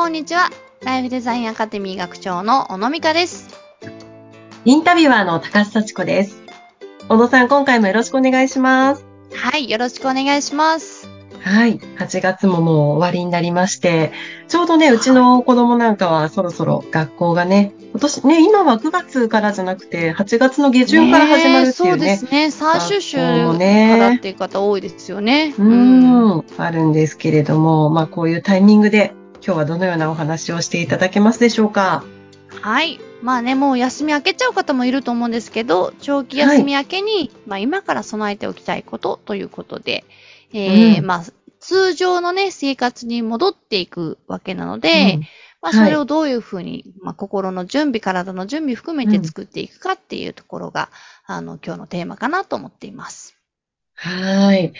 こんにちは。ライフデザインアカデミー学長の小野美香です。インタビュアーの高須幸子です。小野さん、今回もよろしくお願いします。はい、よろしくお願いします。はい。8月ももう終わりになりまして、ちょうどね、うちの子供なんかはそろそろ学校がね、今年ね、今は9月からじゃなくて、8月の下旬から始まるっていうね。ねえそうですね。最終週かねらっていう方多いですよね。うーん、あるんですけれども、まあこういうタイミングで、今日はどのようなお話をしていただけますでしょうか？はい。まあね、もう休み明けちゃう方もいると思うんですけど、長期休み明けに、まあ今から備えておきたいことということで、えーうんまあ通常のね、生活に戻っていくわけなので、うんまあそれをどういうふうに、まあ心の準備、体の準備含めて作っていくかっていうところが、あの、今日のテーマかなと思っています。はーい。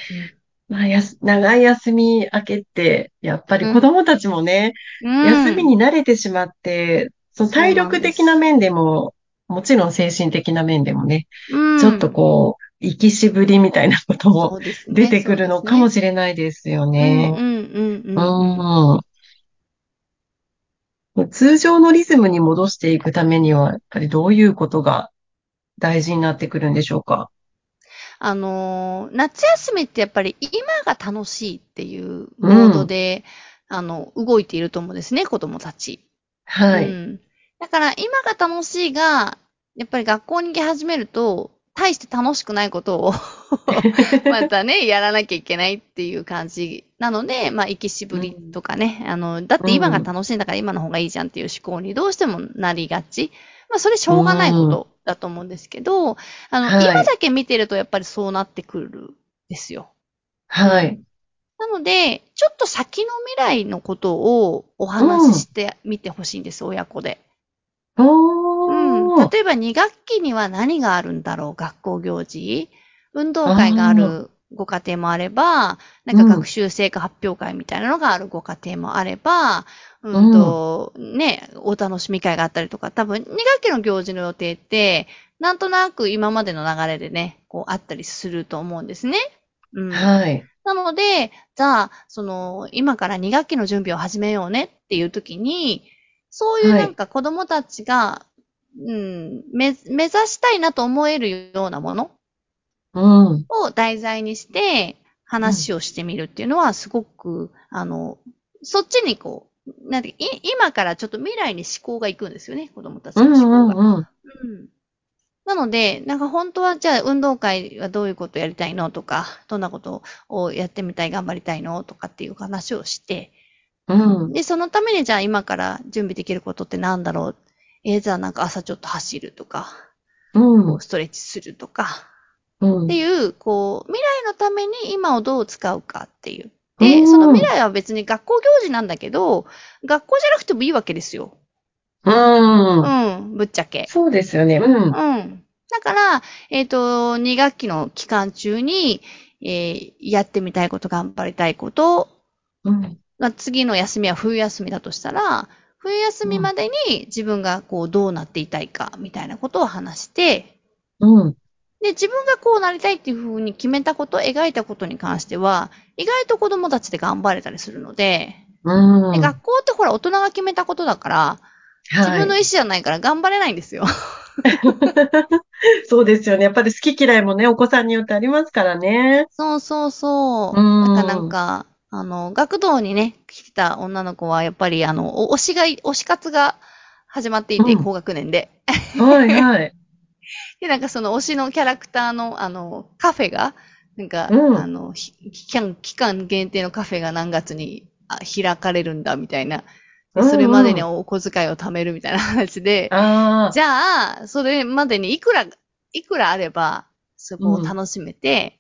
まあ、やす長い休み明けって、やっぱり子供たちもね、うん。休みに慣れてしまって、その体力的な面でも、もちろん精神的な面でもね、うん。ちょっとこう、生きしぶりみたいなことも出てくるのかもれしれないですよね。うんうんうんうん。うん。通常のリズムに戻していくためには、やっぱりどういうことが大事になってくるんでしょうか？あのー夏休みってやっぱり今が楽しいっていうモードで、あの、動いていると思うんですね、子供たち。はい。うん。だから今が楽しいが、やっぱり学校に行き始めると、大して楽しくないことを またね、やらなきゃいけないっていう感じなので、まあ、生きしぶりとかね、あの、だって今が楽しいんだから今の方がいいじゃんっていう思考にどうしてもなりがち。まあ、それしょうがないことだと思うんですけど、あの、はい今だけ見てるとやっぱりそうなってくるんですよ。はい。なので、ちょっと先の未来のことをお話ししてみてほしいんです、親子で。おうん。ー。例えば2学期には何があるんだろう学校行事運動会があるご家庭もあれば、なんか学習成果発表会みたいなのがあるご家庭もあれば、うんと、ね、お楽しみ会があったりとか、多分2学期の行事の予定って、なんとなく今までの流れでね、こうあったりすると思うんですね。うん。はい。なので、じゃあ、その、今から2学期の準備を始めようねっていう時に、そういうはいなんか子供たちが、うん、目、目指したいなと思えるようなものうん。を題材にして話をしてみるっていうのはすごく、あの、そっちにこう、なんてい今からちょっと未来に思考がいくんですよね、子供たちの思考が。んうん。うんなので、なんか本当はじゃあ運動会はどういうことやりたいのとか、どんなことをやってみたい、頑張りたいのとかっていう話をして、うん。で、そのためにじゃあ今から準備できることってなんだろうえーじゃあなんか朝ちょっと走るとか、うん。ストレッチするとか、うんっていう、こう、未来のために今をどう使うかっていう。うで、んその未来は別に学校行事なんだけど、学校じゃなくてもいいわけですよ。うん。うん、ぶっちゃけ。そうですよね。うん。うん。だから、えっ、と、2学期の期間中に、えーやってみたいこと、頑張りたいこと、うん。まあ、次の休みは冬休みだとしたら、冬休みまでに自分がこうどうなっていたいか、みたいなことを話して、うん。で、自分がこうなりたいっていうふうに決めたこと、描いたことに関しては、意外と子供たちで頑張れたりするので、うん。で学校ってほら大人が決めたことだから、自分のはい。意思じゃないから頑張れないんですよ。そうですよね。やっぱり好き嫌いもね、お子さんによってありますからね。そうそうそう。うんだからなんか、あの、学童にね、来た女の子は、やっぱり、あの、お推しが、推し活が始まっていて、うん高学年で。はいはい。で、なんかその推しのキャラクターの、あの、カフェが、なんか、うん。あの、ひ期間、期間限定のカフェが何月にあ開かれるんだ、みたいな。でそれまでにお小遣いを貯めるみたいな話で、ああ。じゃあ、それまでにいくら、いくらあれば、そこを楽しめて、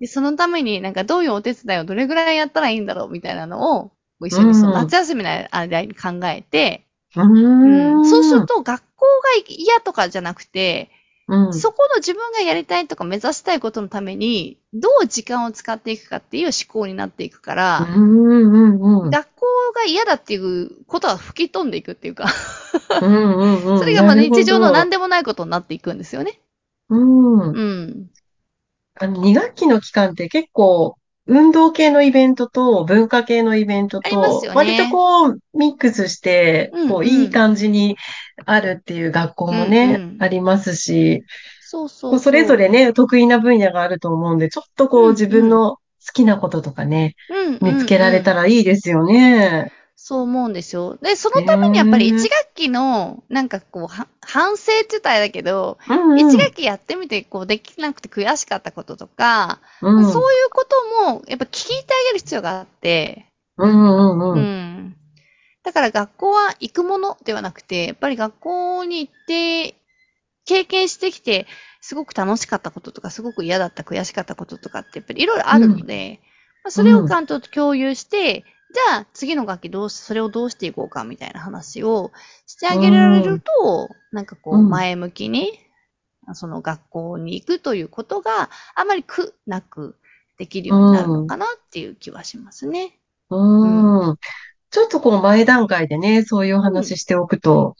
で、そのためになんかどういうお手伝いをどれぐらいやったらいいんだろうみたいなのを、一緒にそのうん夏休みの間に考えて、ううん。ん。そうすると学校が嫌とかじゃなくて、うん。そこの自分がやりたいとか目指したいことのために、どう時間を使っていくかっていう思考になっていくから、うんうんうん。学校が嫌だっていうことは吹き飛んでいくっていうか、うんうんうん。それがまあ日常の何でもないことになっていくんですよね。うん。うん。あの、2学期の期間って結構、運動系のイベントと文化系のイベントと、割とこう、ミックスして、こう、いい感じにあるっていう学校もね、うんうんありますし、そうそうそれぞれね、得意な分野があると思うんで、ちょっとこう、うんうん自分の好きなこととかね、うん見つけられたら。らいいですよね。そう思うんですよ。で、そのためにやっぱりへー1学期の、なんかこう、は反省って言ったらだけど、うんうん。1学期やってみて、こう、できなくて悔しかったこととか、うんそういうことも、やっぱ聞いてあげる必要があって、うんうんう。うんん。だから学校は行くものではなくて、やっぱり学校に行って、経験してきて、すごく楽しかったこととか、すごく嫌だった、悔しかったこととかって、やっぱりいろいろあるので、まあそれを関東と共有して、じゃあ次の学期どうし、それをどうしていこうかみたいな話をしてあげられると、なんかこううん前向きに、その学校に行くということがあまり苦なくできるようになるのかなっていう気はしますね。うん。ちょっとこう前段階でね、そういうお話しておくと、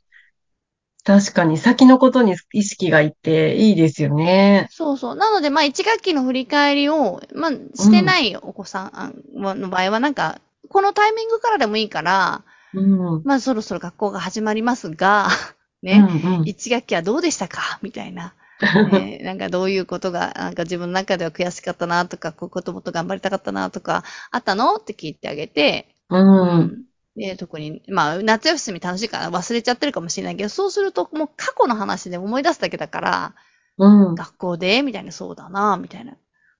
確かに先のことに意識がいっていいですよね。そうそう。なので、まあ、1学期の振り返りを、まあ、してないお子さんの場合は、なんか、このタイミングからでもいいから、うん。まあ、そろそろ学校が始まりますが、う ね、んうん。1学期はどうでしたか？みたいな。ねなんかどういうことが、なんか自分の中では悔しかったなとか、こういうこともっと頑張りたかったなとか、あったの？って聞いてあげて、うん。で、特に、まあ、夏休み楽しいから忘れちゃってるかもしれないけど、そうするともう過去の話で思い出すだけだから、うん。学校でみたいな、そうだな、みたいな。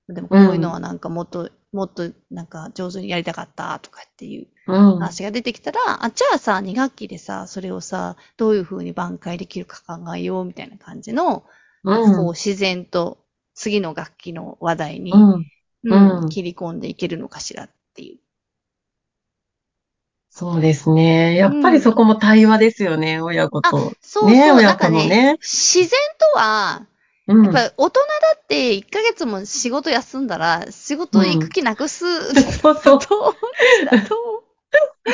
でもこういうのはなんかもっと、もっとなんか上手にやりたかったとかっていううん。話が出てきたら、あ、じゃあさ、2学期でさ、それをさ、どういう風に挽回できるか考えようみたいな感じの、うん。こう自然と次の学期の話題に、うん。うんうん切り込んでいけるのかしらっていう。そうですね。やっぱりそこも対話ですよね、親子と。そうそう、ね親子のかねね自然とは、うん。やっぱり大人だって1ヶ月も仕事休んだら、仕事行く気なくす、そうそう。と、だと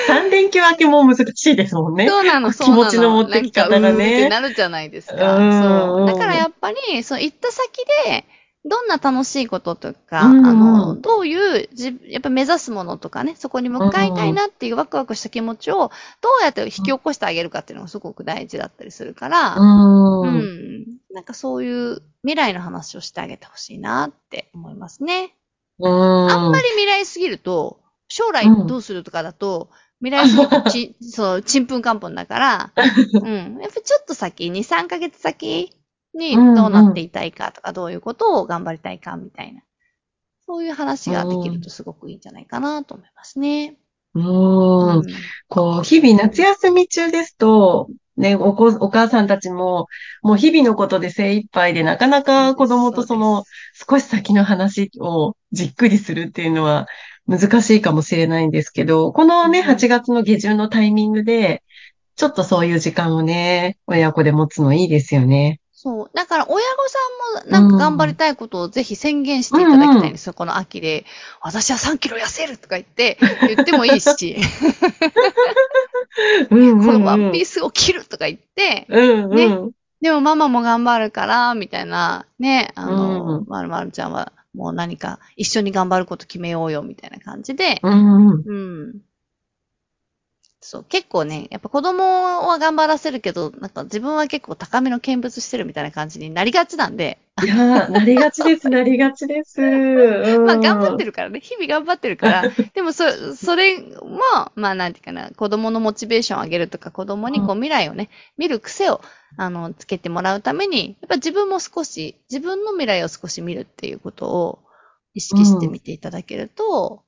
三連休明けも難しいですもんね。そうなの、そ う気なの。持ちの持ってき方がねななるじゃないですか。うんそう。だからやっぱり、そう、行った先で、どんな楽しいこととか、うんあの、どういう、じやっぱ目指すものとかね、そこに向かいたいなっていうワクワクした気持ちを、どうやって引き起こしてあげるかっていうのがすごく大事だったりするから、うん。ううん。ん。なんかそういう未来の話をしてあげてほしいなって思いますね。あんまり未来すぎると、将来どうするとかだと、未来すぎるとち、そう、ちんぷんかんぷんだから、うん。やっぱちょっと先、2、3ヶ月先にどうなっていたいかとか、どういうことを頑張りたいかみたいな。そういう話ができるとすごくいいんじゃないかなと思いますね。うん。うんこう、日々夏休み中ですと、ね、お子、お母さんたちも、もう日々のことで精一杯で、なかなか子供とその、少し先の話をじっくりするっていうのは難しいかもしれないんですけど、このね、うん8月の下旬のタイミングで、ちょっとそういう時間をね、親子で持つのいいですよね。そう。だから、親御さんもなんか頑張りたいことをぜひ宣言していただきたいんですよ。この秋で、私は3キロ痩せるとか言って、言ってもいいし、うんこのワンピーースを着るとか言って、うんうん。ねでもママも頑張るから、みたいな、ね、あの、うんまるまるちゃんはもう何か一緒に頑張ること決めようよ、みたいな感じで、うんうん。うん。そう、結構ね、やっぱ子供は頑張らせるけど、なんか自分は結構高めの見物してるみたいな感じになりがちなんで、いやー、なりがちです、なりがちです。うん。まあ頑張ってるからね、日々頑張ってるから、でもそ、それも、まあなんていうかな、子供のモチベーションを上げるとか、子供にこう未来をね、見る癖を、あの、つけてもらうために、やっぱ自分も少し、自分の未来を少し見るっていうことを意識してみていただけると、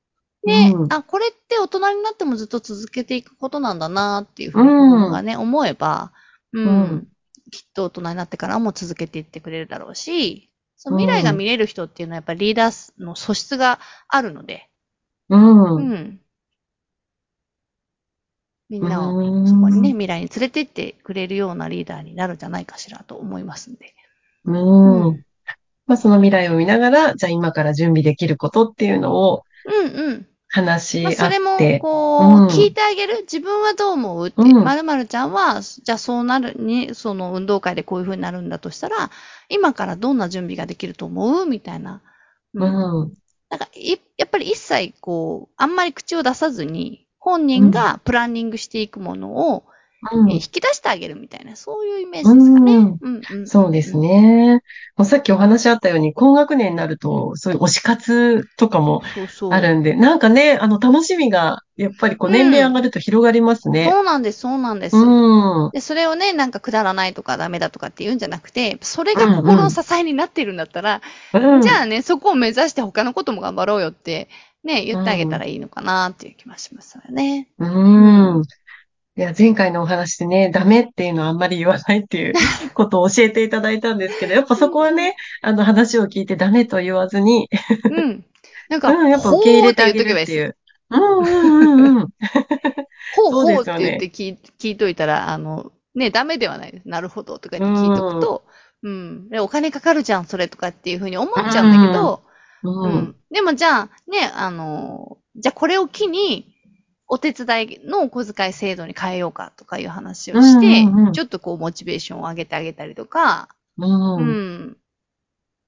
ね、うんあ、これって大人になってもずっと続けていくことなんだなっていうふうに子供がね、思えば、うん、うんきっと大人になってからも続けていってくれるだろうし、その未来が見れる人っていうのはやっぱりリーダーの素質があるので、うん。うん。みんなをうんそこにね、未来に連れてってくれるようなリーダーになるんじゃないかしらと思いますんで。うん。まあ、その未来を見ながら、じゃあ今から準備できることっていうのをうんうん。話し合まあ、それもっ、て。こう、うん聞いてあげる。自分はどう思うって。うんまるまるちゃんは、じゃあそうなるに、その運動会でこういう風になるんだとしたら、今からどんな準備ができると思う？みたいな。うん。なんかい、やっぱり一切こう、あんまり口を出さずに、本人がプランニングしていくものを、引き出してあげるみたいな、そういうイメージですかね。うんうんうんそうです。ね。もうさっきお話あったように、高学年になると、そういう推し活とかもそうそう。あるんで、なんかね、あの、楽しみが、やっぱりこう、うん年齢上がると広がりますね。そうなんです、そうなんです。うん。で、それをね、なんかくだらないとかダメだとかって言うんじゃなくて、それが心の支えになってるんだったら、うんじゃあね、そこを目指して他のことも頑張ろうよって、ね、言ってあげたらいいのかなっていう気もしますよね。うん。いや、前回のお話でね、ダメっていうのはあんまり言わないっていう ことを教えていただいたんですけど、やっぱそこはね、あの話を聞いてダメと言わずに、うん。なんか、うん、やっぱほ受け入れてあ。げるっていう。うんうんうんうん。ほうほうって言って聞い聞いといたら、あの、ね、ダメではないです。なるほどとかって聞いとくと、うん。でお金かかるじゃん、それとかっていうふうに思っちゃうんだけど、ううんん。でもじゃあ、ね、あの、じゃあこれを機に、お手伝いのお小遣い制度に変えようかとかいう話をして、うんうんうんちょっとこうモチベーションを上げてあげたりとか、う。うんん。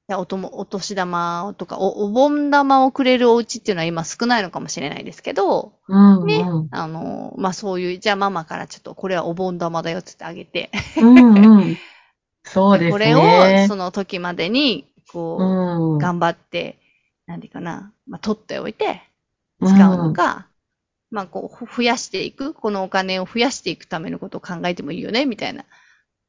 でおともお年玉とかお、お盆玉をくれるお家っていうのは今少ないのかもしれないですけど、うん。ねうん。あの、まあ、そういう、じゃあママからちょっとこれはお盆玉だよって言ってあげて、うんうん。そうですこれをね。その時までに、こう、うん。頑張って、なんていうかな、まあ、取っておいて、使うのか、まあ、こう、増やしていく、このお金を増やしていくためのことを考えてもいいよね、みたいな。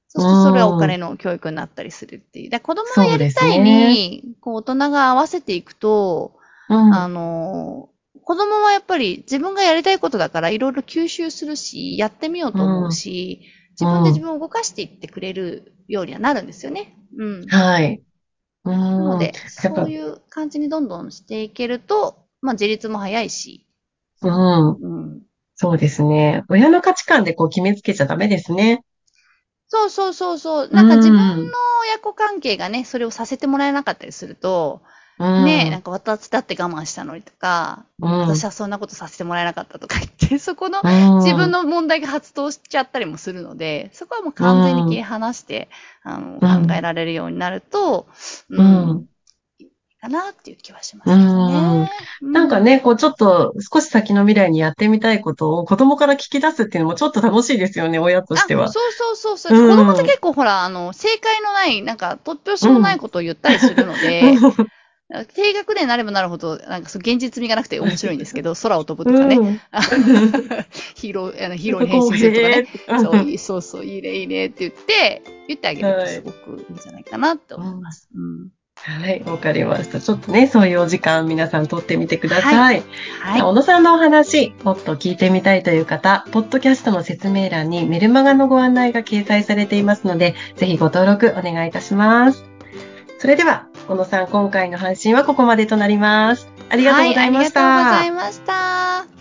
そうするとそれはお金の教育になったりするっていう。だ子供がやりたいに、こう、大人が合わせていくと、うん。あの、子供はやっぱり自分がやりたいことだからいろいろ吸収するし、やってみようと思うし、自分で自分を動かしていってくれるようにはなるんですよね。うん。はい。うなのん。で、そういう感じにどんどんしていけると、まあ自立も早いし、うん。うん。そうですね。親の価値観でこう決めつけちゃダメですね。そうそうそうそう。なんか自分うんの親子関係がね、それをさせてもらえなかったりすると、うん。ね、なんか私だって我慢したのにとか、うん私はそんなことさせてもらえなかったとか言って、そこのうん自分の問題が発動しちゃったりもするので、そこはもう完全に切り離して、あの、うん考えられるようになると、ううんかなっていう気はしますね。うなんか、ね、こうちょっと少し先の未来にやってみたいことを子供から聞き出すっていうのもちょっと楽しいですよね、親としては。あそうそうそうそう。うん子供って結構ほら、あの、正解のない、なんか、突拍子もないことを言ったりするので、低学年になればなるほど、なんかそう現実味がなくて面白いんですけど、空を飛ぶとかね、うんヒーロー、あのヒーローに変身するとかね。うんそうそうそう、いいね、いいねって言って、言ってあげるとはいすごくいいんじゃないかなって思います。うん。はい、わかりました。ちょっとね、そういうお時間皆さん取ってみてください。はいじゃあ小野さんのお話、もっと聞いてみたいという方、ポッドキャストの説明欄にメルマガのご案内が掲載されていますので、ぜひご登録お願いいたします。それでは、小野さん、今回の配信はここまでとなります。ありがとうございました。はい、ありがとうございました。